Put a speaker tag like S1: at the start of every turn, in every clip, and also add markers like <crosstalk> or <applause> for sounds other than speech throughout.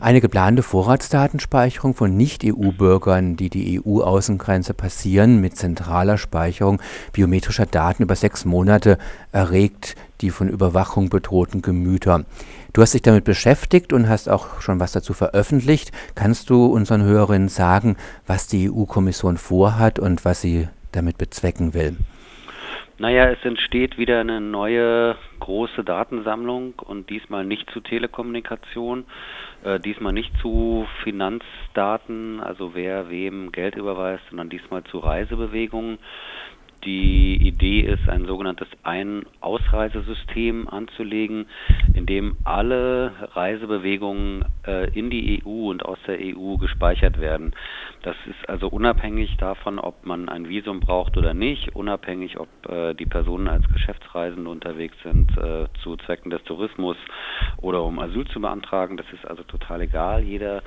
S1: Eine geplante Vorratsdatenspeicherung von Nicht-EU-Bürgern, die die EU-Außengrenze passieren, mit zentraler Speicherung biometrischer Daten über sechs Monate erregt die von Überwachung bedrohten Gemüter. Du hast dich damit beschäftigt und hast auch schon was dazu veröffentlicht. Kannst du unseren Hörerinnen sagen, was die EU-Kommission vorhat und was sie damit bezwecken will?
S2: Naja, es entsteht wieder eine neue große Datensammlung und diesmal nicht zu Telekommunikation, äh, diesmal nicht zu Finanzdaten, also wer wem Geld überweist, sondern diesmal zu Reisebewegungen. Die Idee ist, ein sogenanntes Ein-Ausreisesystem anzulegen, in dem alle Reisebewegungen äh, in die EU und aus der EU gespeichert werden. Das ist also unabhängig davon, ob man ein Visum braucht oder nicht, unabhängig, ob äh, die Personen als Geschäftsreisende unterwegs sind äh, zu Zwecken des Tourismus oder um Asyl zu beantragen. Das ist also total egal. Jeder,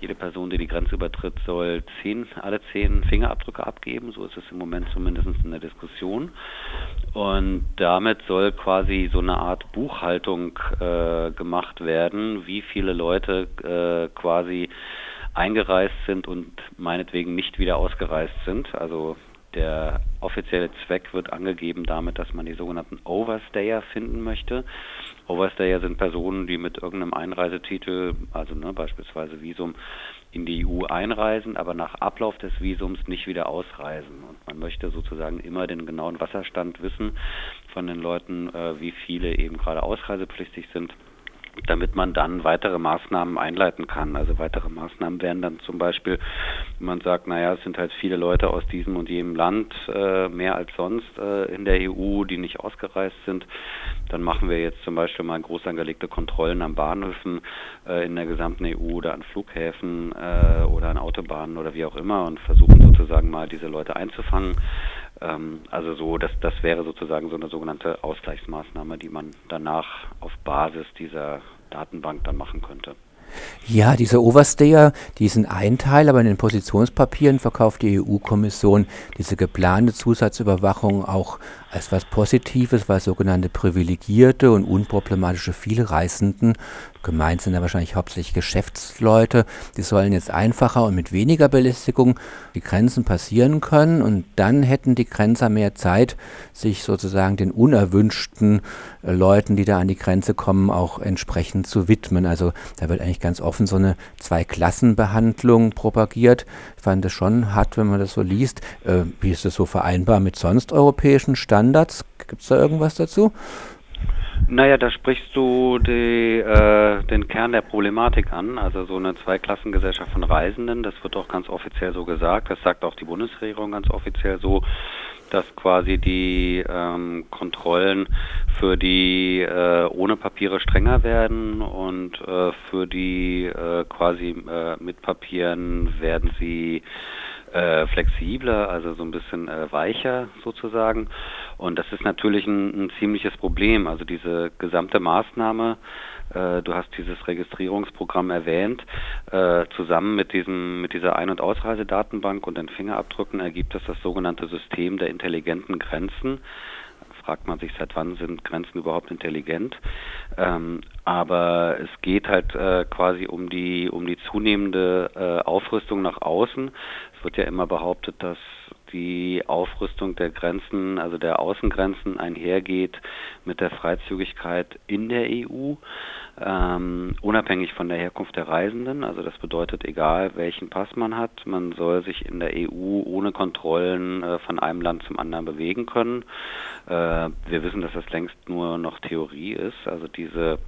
S2: jede Person, die die Grenze übertritt, soll zehn, alle zehn Fingerabdrücke abgeben. So ist es im Moment zumindest in der Diskussion. Und damit soll quasi so eine Art Buchhaltung äh, gemacht werden, wie viele Leute äh, quasi eingereist sind und meinetwegen nicht wieder ausgereist sind. Also der offizielle Zweck wird angegeben damit, dass man die sogenannten Overstayer finden möchte. Overstayer sind Personen, die mit irgendeinem Einreisetitel, also ne, beispielsweise Visum, in die EU einreisen, aber nach Ablauf des Visums nicht wieder ausreisen. Und man möchte sozusagen immer den genauen Wasserstand wissen von den Leuten, äh, wie viele eben gerade ausreisepflichtig sind damit man dann weitere Maßnahmen einleiten kann. Also weitere Maßnahmen wären dann zum Beispiel, wenn man sagt, naja, es sind halt viele Leute aus diesem und jenem Land, äh, mehr als sonst äh, in der EU, die nicht ausgereist sind, dann machen wir jetzt zum Beispiel mal groß angelegte Kontrollen an Bahnhöfen äh, in der gesamten EU oder an Flughäfen äh, oder an Autobahnen oder wie auch immer und versuchen sozusagen mal diese Leute einzufangen. Ähm, also so, das, das wäre sozusagen so eine sogenannte Ausgleichsmaßnahme, die man danach auf Basis dieser Datenbank dann machen könnte.
S1: Ja, diese Overstayer, die sind ein Teil, aber in den Positionspapieren verkauft die EU-Kommission diese geplante Zusatzüberwachung auch als was Positives, weil sogenannte privilegierte und unproblematische Vielreisenden Gemeint sind da wahrscheinlich hauptsächlich Geschäftsleute. Die sollen jetzt einfacher und mit weniger Belästigung die Grenzen passieren können und dann hätten die Grenzer mehr Zeit, sich sozusagen den unerwünschten äh, Leuten, die da an die Grenze kommen, auch entsprechend zu widmen. Also da wird eigentlich ganz offen so eine Zweiklassenbehandlung propagiert. Ich fand das schon hart, wenn man das so liest. Äh, wie ist das so vereinbar mit sonst europäischen Standards? Gibt es da irgendwas dazu?
S2: Naja, da sprichst du die, äh, den Kern der Problematik an, also so eine Zweiklassengesellschaft von Reisenden, das wird auch ganz offiziell so gesagt, das sagt auch die Bundesregierung ganz offiziell so, dass quasi die ähm, Kontrollen für die äh, ohne Papiere strenger werden und äh, für die äh, quasi äh, mit Papieren werden sie äh, flexibler, also so ein bisschen äh, weicher sozusagen. Und das ist natürlich ein, ein ziemliches Problem. Also diese gesamte Maßnahme, du hast dieses Registrierungsprogramm erwähnt, äh, zusammen mit diesem mit dieser Ein- und Ausreisedatenbank und den Fingerabdrücken ergibt es das sogenannte System der intelligenten Grenzen fragt man sich, seit wann sind Grenzen überhaupt intelligent? Ähm, aber es geht halt äh, quasi um die um die zunehmende äh, Aufrüstung nach außen. Es wird ja immer behauptet, dass die Aufrüstung der Grenzen, also der Außengrenzen einhergeht mit der Freizügigkeit in der EU, ähm, unabhängig von der Herkunft der Reisenden. Also das bedeutet, egal welchen Pass man hat, man soll sich in der EU ohne Kontrollen äh, von einem Land zum anderen bewegen können. Äh, wir wissen, dass das längst nur noch Theorie ist. Also diese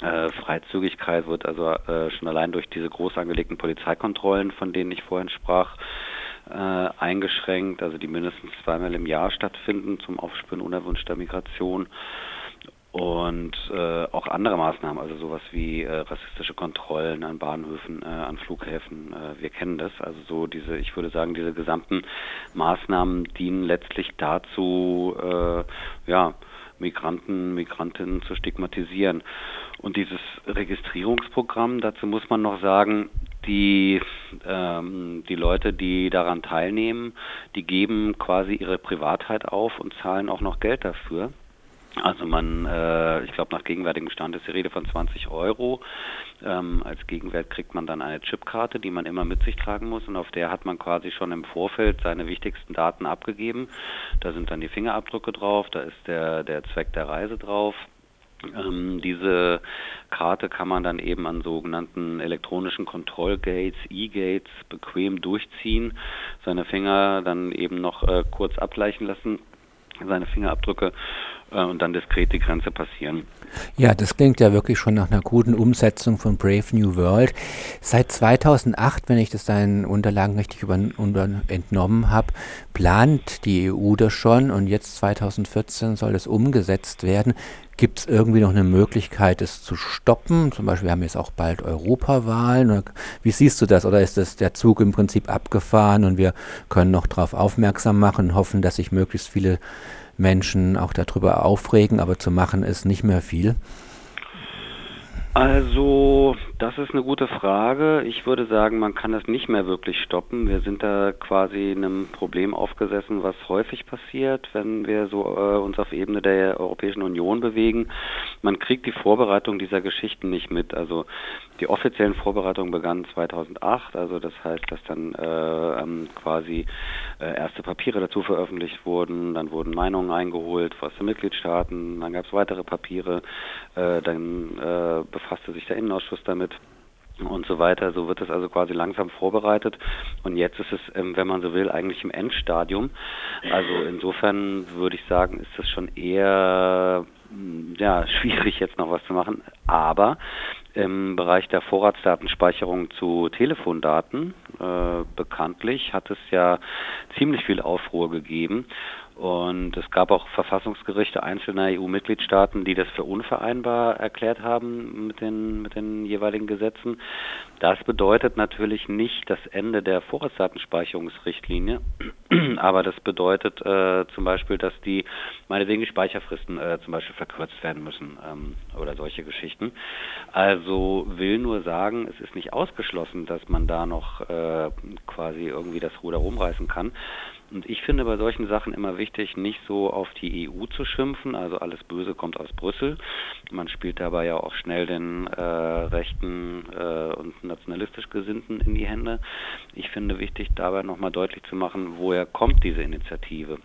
S2: äh, Freizügigkeit wird also äh, schon allein durch diese groß angelegten Polizeikontrollen, von denen ich vorhin sprach, äh, eingeschränkt, also die mindestens zweimal im Jahr stattfinden zum Aufspüren unerwünschter Migration und äh, auch andere Maßnahmen, also sowas wie äh, rassistische Kontrollen an Bahnhöfen, äh, an Flughäfen. Äh, wir kennen das. Also so diese, ich würde sagen, diese gesamten Maßnahmen dienen letztlich dazu, äh, ja, Migranten, Migrantinnen zu stigmatisieren. Und dieses Registrierungsprogramm, dazu muss man noch sagen, die, ähm, die Leute, die daran teilnehmen, die geben quasi ihre Privatheit auf und zahlen auch noch Geld dafür. Also man, äh, ich glaube, nach gegenwärtigem Stand ist die Rede von 20 Euro. Ähm, als Gegenwert kriegt man dann eine Chipkarte, die man immer mit sich tragen muss und auf der hat man quasi schon im Vorfeld seine wichtigsten Daten abgegeben. Da sind dann die Fingerabdrücke drauf, da ist der, der Zweck der Reise drauf. Ähm, diese Karte kann man dann eben an sogenannten elektronischen Kontrollgates, E-Gates, bequem durchziehen, seine Finger dann eben noch äh, kurz abgleichen lassen, seine Fingerabdrücke und dann diskret die Grenze passieren.
S1: Ja, das klingt ja wirklich schon nach einer guten Umsetzung von Brave New World. Seit 2008, wenn ich das deinen Unterlagen richtig über, unter, entnommen habe, plant die EU das schon und jetzt 2014 soll das umgesetzt werden. Gibt es irgendwie noch eine Möglichkeit, es zu stoppen? Zum Beispiel, wir haben jetzt auch bald Europawahlen. Wie siehst du das? Oder ist das der Zug im Prinzip abgefahren und wir können noch darauf aufmerksam machen und hoffen, dass sich möglichst viele Menschen auch darüber aufregen, aber zu machen ist nicht mehr viel?
S2: Also, das ist eine gute Frage. Ich würde sagen, man kann das nicht mehr wirklich stoppen. Wir sind da quasi einem Problem aufgesessen, was häufig passiert, wenn wir so äh, uns auf Ebene der Europäischen Union bewegen. Man kriegt die Vorbereitung dieser Geschichten nicht mit. Also die offiziellen Vorbereitungen begannen 2008. Also das heißt, dass dann äh, quasi äh, erste Papiere dazu veröffentlicht wurden, dann wurden Meinungen eingeholt aus den Mitgliedstaaten, dann gab es weitere Papiere, äh, dann äh, befasste sich der Innenausschuss damit und so weiter. So wird es also quasi langsam vorbereitet. Und jetzt ist es, ähm, wenn man so will, eigentlich im Endstadium. Also insofern würde ich sagen, ist das schon eher mm, ja, <laughs> schwierig jetzt noch was zu machen. Aber im Bereich der Vorratsdatenspeicherung zu Telefondaten, äh, bekanntlich, hat es ja ziemlich viel Aufruhr gegeben. Und es gab auch Verfassungsgerichte einzelner EU-Mitgliedstaaten, die das für unvereinbar erklärt haben mit den, mit den jeweiligen Gesetzen. Das bedeutet natürlich nicht das Ende der Vorratsdatenspeicherungsrichtlinie, <clears throat> aber das bedeutet äh, zum Beispiel, dass die meinetwegen die Speicherfristen äh, zum Beispiel verkürzt werden müssen ähm, oder solche Geschichten. Also will nur sagen, es ist nicht ausgeschlossen, dass man da noch äh, quasi irgendwie das Ruder rumreißen kann. Und ich finde bei solchen Sachen immer wichtig, nicht so auf die EU zu schimpfen, also alles Böse kommt aus Brüssel. Man spielt dabei ja auch schnell den äh, rechten äh, und nationalistisch Gesinnten in die Hände. Ich finde wichtig, dabei nochmal deutlich zu machen, woher kommt diese Initiative.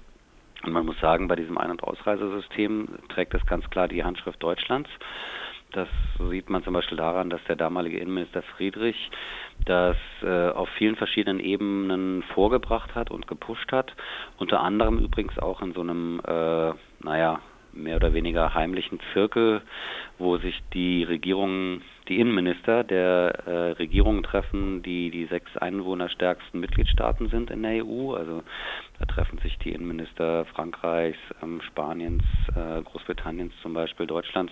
S2: Und man muss sagen, bei diesem Ein- und Ausreisesystem trägt es ganz klar die Handschrift Deutschlands. Das sieht man zum Beispiel daran, dass der damalige Innenminister Friedrich das äh, auf vielen verschiedenen Ebenen vorgebracht hat und gepusht hat. Unter anderem übrigens auch in so einem, äh, naja, mehr oder weniger heimlichen Zirkel, wo sich die Regierungen, die Innenminister der äh, Regierungen treffen, die die sechs einwohnerstärksten Mitgliedstaaten sind in der EU. Also da treffen sich die Innenminister Frankreichs, ähm, Spaniens, äh, Großbritanniens zum Beispiel, Deutschlands,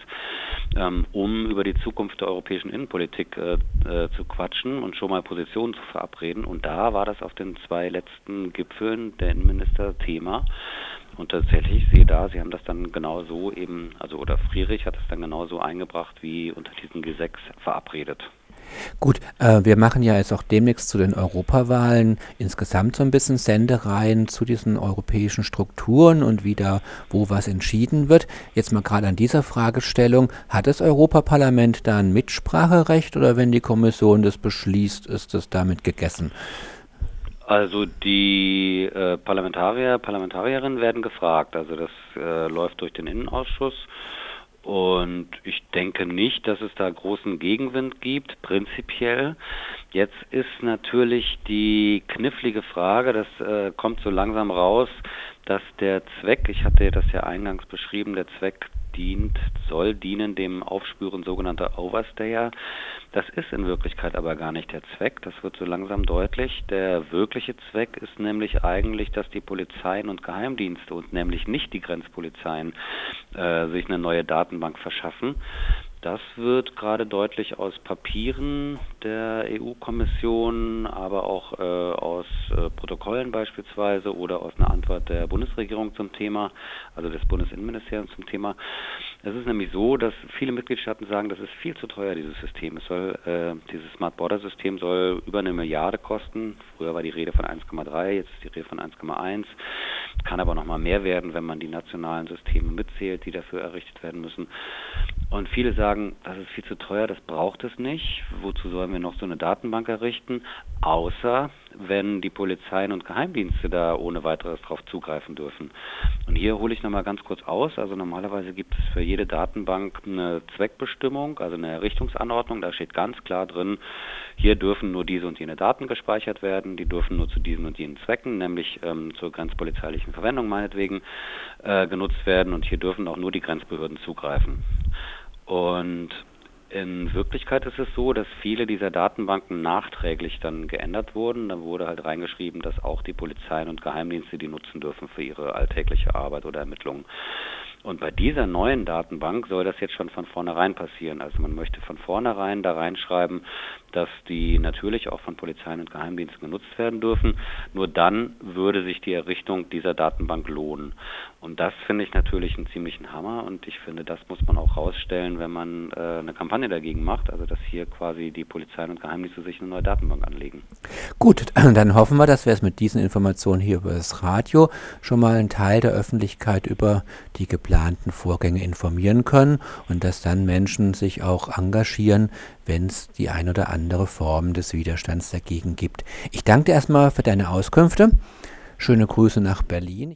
S2: ähm, um über die Zukunft der europäischen Innenpolitik äh, äh, zu quatschen und schon mal Positionen zu verabreden. Und da war das auf den zwei letzten Gipfeln der Innenminister Thema. Und tatsächlich, sehe da, Sie haben das dann genau so eben, also oder Friedrich hat es dann genau so eingebracht, wie unter diesem G6 verabredet.
S1: Gut, äh, wir machen ja jetzt auch demnächst zu den Europawahlen insgesamt so ein bisschen Sendereien zu diesen europäischen Strukturen und wie da wo was entschieden wird. Jetzt mal gerade an dieser Fragestellung, hat das Europaparlament da ein Mitspracherecht oder wenn die Kommission das beschließt, ist das damit gegessen?
S2: Also die äh, Parlamentarier, Parlamentarierinnen werden gefragt. Also das äh, läuft durch den Innenausschuss. Und ich denke nicht, dass es da großen Gegenwind gibt, prinzipiell. Jetzt ist natürlich die knifflige Frage, das äh, kommt so langsam raus, dass der Zweck, ich hatte das ja eingangs beschrieben, der Zweck dient, soll dienen dem Aufspüren sogenannter Overstayer. Das ist in Wirklichkeit aber gar nicht der Zweck. Das wird so langsam deutlich. Der wirkliche Zweck ist nämlich eigentlich, dass die Polizeien und Geheimdienste und nämlich nicht die Grenzpolizeien äh, sich eine neue Datenbank verschaffen. Das wird gerade deutlich aus Papieren der EU-Kommission, aber auch äh, aus äh, Protokollen beispielsweise oder aus einer Antwort der Bundesregierung zum Thema, also des Bundesinnenministeriums zum Thema. Es ist nämlich so, dass viele Mitgliedstaaten sagen, das ist viel zu teuer, dieses System. Es soll, äh, dieses Smart Border System soll über eine Milliarde kosten. Früher war die Rede von 1,3, jetzt ist die Rede von 1,1. Kann aber noch mal mehr werden, wenn man die nationalen Systeme mitzählt, die dafür errichtet werden müssen. Und viele sagen, das ist viel zu teuer, das braucht es nicht. Wozu sollen wir noch so eine Datenbank errichten? Außer wenn die Polizeien und Geheimdienste da ohne weiteres drauf zugreifen dürfen. Und hier hole ich nochmal ganz kurz aus. Also normalerweise gibt es für jede Datenbank eine Zweckbestimmung, also eine Errichtungsanordnung. Da steht ganz klar drin, hier dürfen nur diese und jene Daten gespeichert werden. Die dürfen nur zu diesen und jenen Zwecken, nämlich ähm, zur grenzpolizeilichen Verwendung meinetwegen, äh, genutzt werden. Und hier dürfen auch nur die Grenzbehörden zugreifen. Und in Wirklichkeit ist es so, dass viele dieser Datenbanken nachträglich dann geändert wurden. Da wurde halt reingeschrieben, dass auch die Polizeien und Geheimdienste die nutzen dürfen für ihre alltägliche Arbeit oder Ermittlungen. Und bei dieser neuen Datenbank soll das jetzt schon von vornherein passieren. Also man möchte von vornherein da reinschreiben, dass die natürlich auch von Polizeien und Geheimdiensten genutzt werden dürfen. Nur dann würde sich die Errichtung dieser Datenbank lohnen. Und das finde ich natürlich einen ziemlichen Hammer und ich finde, das muss man auch rausstellen, wenn man äh, eine Kampagne dagegen macht, also dass hier quasi die Polizeien und Geheimdienste sich eine neue Datenbank anlegen.
S1: Gut, dann hoffen wir, dass wir es mit diesen Informationen hier über das Radio schon mal einen Teil der Öffentlichkeit über die geplanten Vorgänge informieren können und dass dann Menschen sich auch engagieren, wenn es die ein oder andere Form des Widerstands dagegen gibt. Ich danke dir erstmal für deine Auskünfte. Schöne Grüße nach Berlin.